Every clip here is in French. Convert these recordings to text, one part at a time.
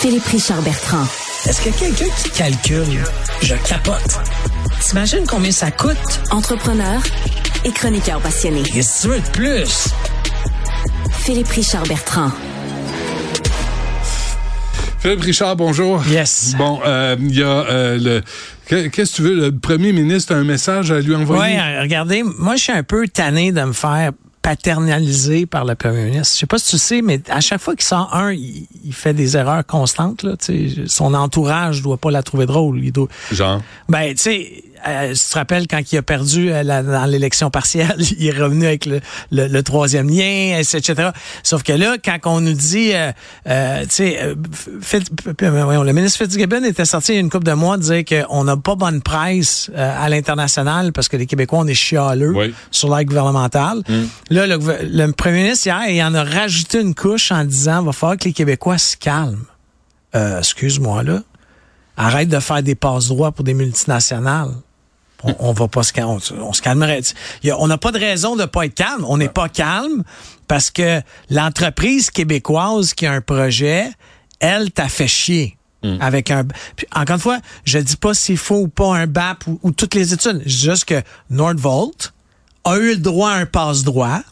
Philippe Richard Bertrand. Est-ce que quelqu'un qui calcule, je capote. T'imagines combien ça coûte? Entrepreneur et chroniqueur passionné. Qu'est-ce que tu veux de plus? Philippe Richard Bertrand. Philippe Richard, bonjour. Yes. Bon, euh, il y a euh, le. Qu'est-ce que tu veux? Le premier ministre a un message à lui envoyer? Oui, regardez, moi, je suis un peu tanné de me faire paternalisé par le premier ministre. Je sais pas si tu sais, mais à chaque fois qu'il sort un, il, fait des erreurs constantes. Là, son entourage doit pas la trouver drôle. Il doit... Genre? Ben, tu sais, euh, tu te rappelles quand il a perdu euh, dans l'élection partielle, il est revenu avec le, le, troisième lien, etc. Sauf que là, quand on nous dit, euh, euh tu sais, euh, le ministre Fitzgibbon était sorti il y a une couple de mois dire qu'on n'a pas bonne presse à l'international parce que les Québécois, on est chialeux sur l'aide gouvernementale. Mm. Là, le, le, premier ministre, hier, il en a rajouté une couche en disant, va falloir que les Québécois se calment. excuse-moi, là. Arrête de faire des passes droits pour des multinationales on, on va pas se on, on se calmerait. on n'a pas de raison de pas être calme. On n'est pas calme parce que l'entreprise québécoise qui a un projet, elle t'a fait chier. Mm. Avec un. encore une fois, je dis pas s'il faut ou pas un BAP ou, toutes les études. Je dis juste que Nordvolt a eu le droit à un passe-droit.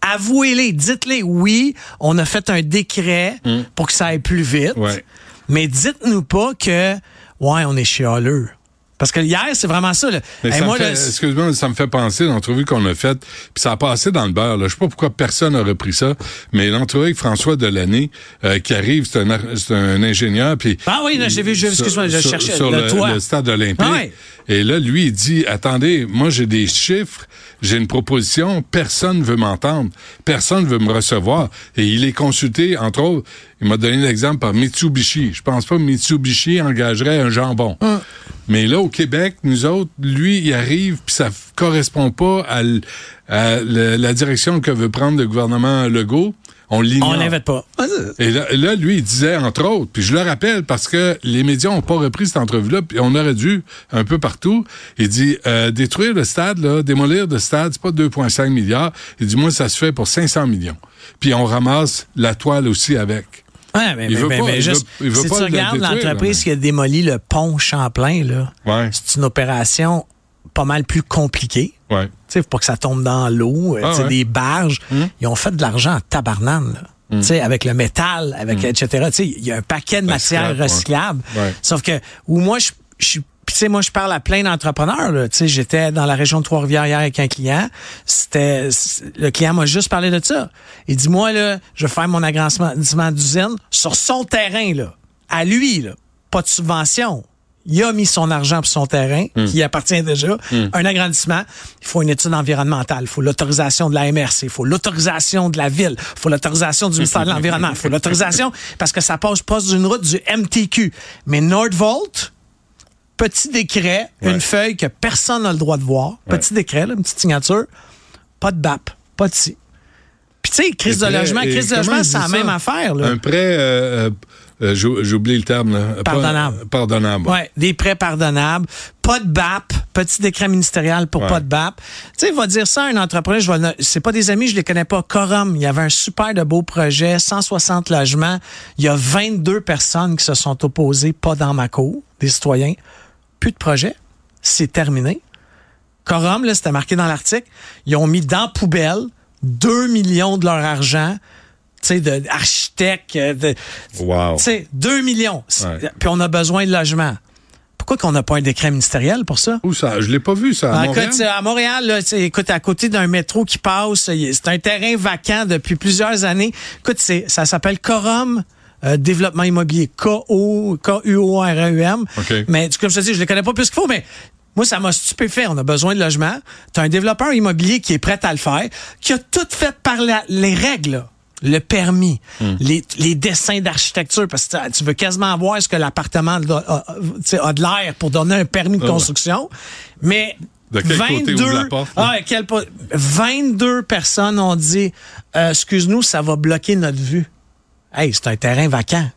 Avouez-les, dites-les, oui, on a fait un décret mm. pour que ça aille plus vite. Mais dites-nous pas que, ouais, on est chialeux. Parce que hier, c'est vraiment ça. Là. Excuse-moi, ça me fait penser l'entrevue qu'on a faite, puis ça a passé dans le beurre. Là. Je sais pas pourquoi personne n'a repris ça, mais l'entrevue avec François Delaney euh, qui arrive, c'est un, un, ingénieur. Puis ah oui, j'ai vu, excuse-moi, je cherchais sur le, le, stade olympique. Ah Et là, lui, il dit, attendez, moi j'ai des chiffres, j'ai une proposition, personne veut m'entendre, personne veut me recevoir. Et il est consulté, entre autres, il m'a donné l'exemple par Mitsubishi. Je pense pas que Mitsubishi engagerait un jambon. Hum. Mais là, au Québec, nous autres, lui, il arrive, puis ça correspond pas à, la direction que veut prendre le gouvernement Legault. On l'ignore. On l'invite pas. Et là, lui, il disait, entre autres, puis je le rappelle parce que les médias n'ont pas repris cette entrevue-là, puis on aurait dû un peu partout. Il dit, euh, détruire le stade, là, démolir le stade, c'est pas 2,5 milliards. Il dit, moi, ça se fait pour 500 millions. Puis on ramasse la toile aussi avec. Ouais, mais, mais, juste, si tu regardes l'entreprise qui a démoli le pont Champlain, là, c'est une opération pas mal plus compliquée. Ouais. Pour que ça tombe dans l'eau, euh, ah, des barges. Hum. Ils ont fait de l'argent en tabarnane, là. Hum. avec le métal, avec hum. etc. Il y a un paquet de matières recyclables. Sauf que où moi je suis puis tu sais, moi, je parle à plein d'entrepreneurs. Tu sais, j'étais dans la région de Trois-Rivières hier avec un client. C'était le client m'a juste parlé de ça. Il dit moi là, je vais faire mon agrandissement d'usine sur son terrain là, à lui là, pas de subvention. Il a mis son argent pour son terrain, hmm. qui appartient déjà. Hmm. Un agrandissement, il faut une étude environnementale, il faut l'autorisation de la MRC, il faut l'autorisation de la ville, il faut l'autorisation du ministère de l'Environnement, il faut l'autorisation parce que ça passe pas d'une route du MTQ. Mais Nordvolt, petit décret, une feuille que personne n'a le droit de voir. Petit décret, une petite signature. Pas de BAP, pas de si. Puis tu sais, crise de logement, crise de logement, c'est la même affaire. Là. Un prêt, euh, euh, j'ai oublié le terme. Là. Pardonnable. pardonnable. Ouais, des prêts pardonnables. Pas de BAP, petit décret ministériel pour pas de BAP. Tu sais, il va dire ça à un entrepreneur, je vais, c'est pas des amis, je les connais pas. Corum, il y avait un super de beau projet, 160 logements. Il y a 22 personnes qui se sont opposées, pas dans ma cour, des citoyens plus de projet, c'est terminé. Corum, là, c'était marqué dans l'article, ils ont mis dans la poubelle 2 millions de leur argent, tu sais, d'architectes. Euh, de, wow. Tu sais, 2 millions. Puis on a besoin de logements. Pourquoi qu'on n'a pas un décret ministériel pour ça? Où ça? Je l'ai pas vu, ça. À Montréal? Écoute, à Montréal, là, écoute, à côté d'un métro qui passe, c'est un terrain vacant depuis plusieurs années. Écoute, ça s'appelle Corum euh, développement immobilier, K-O-U-O-R-E-M. Mais comme je te dis, je ne les connais pas plus qu'il faut, mais moi, ça m'a stupéfait. On a besoin de logement. Tu as un développeur immobilier qui est prêt à le faire, qui a tout fait par les règles. Le permis, hmm. les, dessins d'architecture, parce que tu veux quasiment voir ce que l'appartement a, de l'air pour donner un permis de ah construction. Mais de quel 22, côté la porte, ah, 22 personnes ont dit euh, excuse-nous, ça va bloquer notre vue. Hey, c'est un terrain vacant.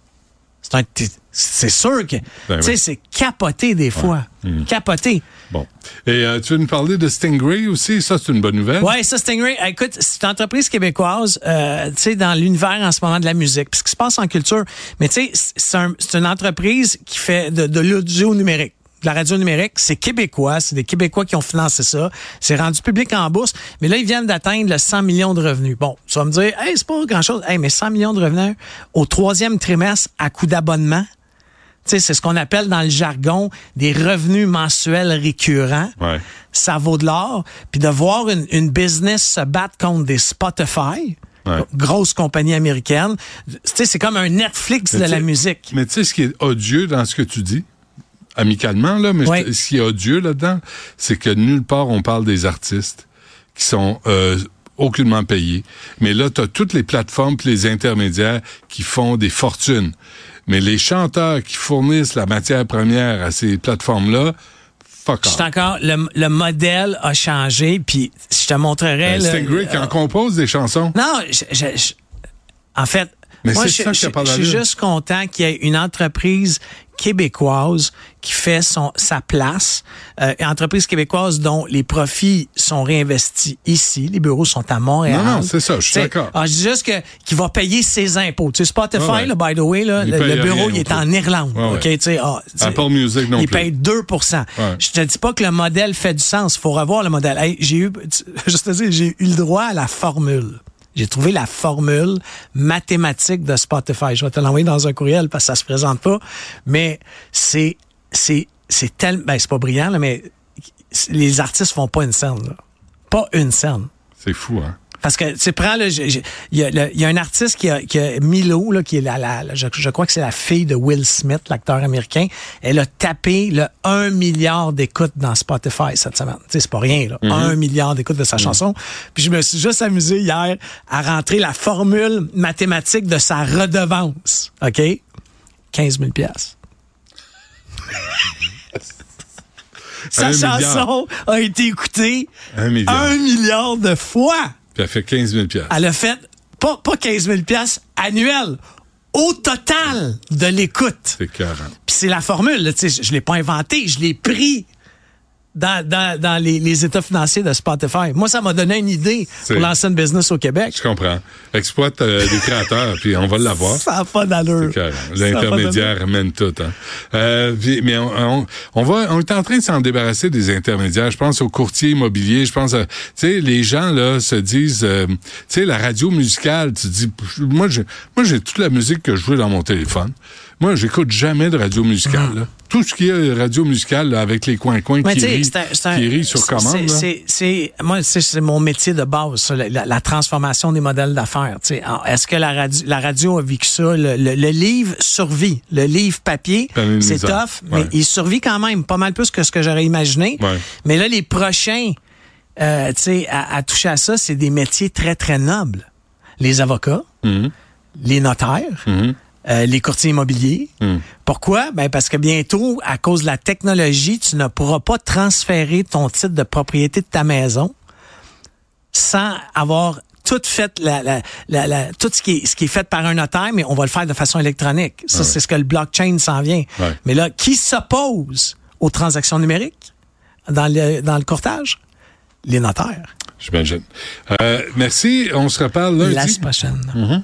C'est un, c'est sûr que, Ben tu sais, oui. c'est capoté des fois. Capoté. Bon. Et euh, tu veux nous parler de Stingray aussi? Ça, c'est une bonne nouvelle. Ouais, ça, Stingray, écoute, c'est une entreprise québécoise, euh, tu sais, dans l'univers en ce moment de la musique, puis ce qui se passe en culture. Mais tu sais, c'est un- c'est une entreprise qui fait de, de l'audio numérique. De la radio numérique, c'est québécois, c'est des Québécois qui ont financé ça. C'est rendu public en bourse, mais là, ils viennent d'atteindre le 100 millions de revenus. Bon, tu vas me dire, hey, c'est pas grand-chose. Hey, mais 100 millions de revenus au troisième trimestre à coût d'abonnement. Tu sais, c'est ce qu'on appelle dans le jargon des revenus mensuels récurrents. Ouais. Ça vaut de l'or. Puis de voir une, une business se battre contre des Spotify, Ouais. grosse compagnie américaine, tu sais, c'est comme un Netflix Mais de la musique. Mais tu sais, ce qui est odieux dans ce que tu dis, amicalement, là, mais ce qui est odieux là-dedans, c'est que nulle part on parle des artistes qui sont euh, aucunement payés. Mais là, tu as toutes les plateformes puis les intermédiaires qui font des fortunes. Mais les chanteurs qui fournissent la matière première à ces plateformes-là, fuck Je off. encore, le, le modèle a changé, puis je te montrerai. Ben, Stingray qui en compose des chansons. Non, je- je- je- en fait, Mais moi, je, ça que je- je suis juste content qu'il y ait une entreprise québécoise qui fait son sa place, euh, entreprise québécoise dont les profits sont réinvestis ici, les bureaux sont à Montréal. Non, non, c'est ça, je suis d'accord. alors, je dis juste que qui va payer ses impôts. Tu sais, Spotify, Ouais, ouais. là, by the way, là, le, bureau il est en Irlande. Ouais, ouais. ok, tu sais, ah, tu sais, Apple Music non il plus. paye 2 Ouais. Je te dis pas que le modèle fait du sens. faut revoir le modèle. Hey, j'ai eu, juste te dire, j'ai eu le droit à la formule. J'ai trouvé la formule mathématique de Spotify. Je vais te l'envoyer dans un courriel parce que ça se présente pas. Mais c'est, c'est, c'est tellement, ben, c'est pas brillant, là, mais les artistes font pas une scène. Pas une scène. C'est fou, hein? Parce que, tu prends, j'ai- il y, le- y a un artiste qui a, qui a Milo, là, qui est la, la- la- je, je crois que c'est la fille de Will Smith, l'acteur américain. Elle a tapé le 1 milliard d'écoutes dans Spotify cette semaine. Tu sais, c'est pas rien, là. 1 milliard d'écoutes de sa chanson. Puis je me suis juste amusé hier à rentrer la formule mathématique de sa redevance. OK? 15 000 piastres. Sa milliard. chanson a été écoutée Un milliard. un milliard de fois. Puis elle fait 15 000 piastres. Elle a fait pas, pas 15 000 piastres annuels, au total de l'écoute. C'est 40. Puis c'est la formule, là, tu sais, je, je l'ai pas inventé, je l'ai pris dans, dans, dans les, les états financiers de Spotify. Moi, ça m'a donné une idée pour lancer une business au Québec. Je comprends. Exploite euh, les créateurs, puis on va l'avoir. Ça n'a pas d'allure. L'intermédiaire amène tout. Hein. Euh, puis- mais on, on, on va, on est en train de s'en débarrasser des intermédiaires. Je pense aux courtiers immobiliers. Je pense, à- tu sais, les gens là se disent, euh, tu sais, la radio musicale. Tu dis, moi, j'ai, moi, j'ai toute la musique que je veux dans mon téléphone. Moi, j'écoute jamais de radio musicale. là. Tout ce qui est radio musicale là, avec les coins-coins qui c'est un- qui sur commande. c'est- moi, c'est mon métier de base, ça, la, transformation des modèles d'affaires. Alors, Est-ce que la radio, la radio a vécu ça? Le, le- le livre survit. Le livre papier, c'est tough, Ouais. mais il survit quand même, pas mal plus que ce que j'aurais imaginé. Ouais. Mais là, les prochains, euh, à, à toucher à ça, c'est des métiers très très nobles. Les avocats, Mhm. les notaires. Mhm. Euh, les courtiers immobiliers. Mhm. Pourquoi? Ben parce que bientôt, à cause de la technologie, tu ne pourras pas transférer ton titre de propriété de ta maison sans avoir tout fait la, la, la, la- tout ce qui est ce qui est fait par un notaire, mais on va le faire de façon électronique. Ça, c'est ce que le blockchain s'en vient. Ouais. Mais là, qui s'oppose aux transactions numériques dans le dans le courtage? Les notaires. J'imagine. Euh, merci. On se reparle lundi. La semaine prochaine.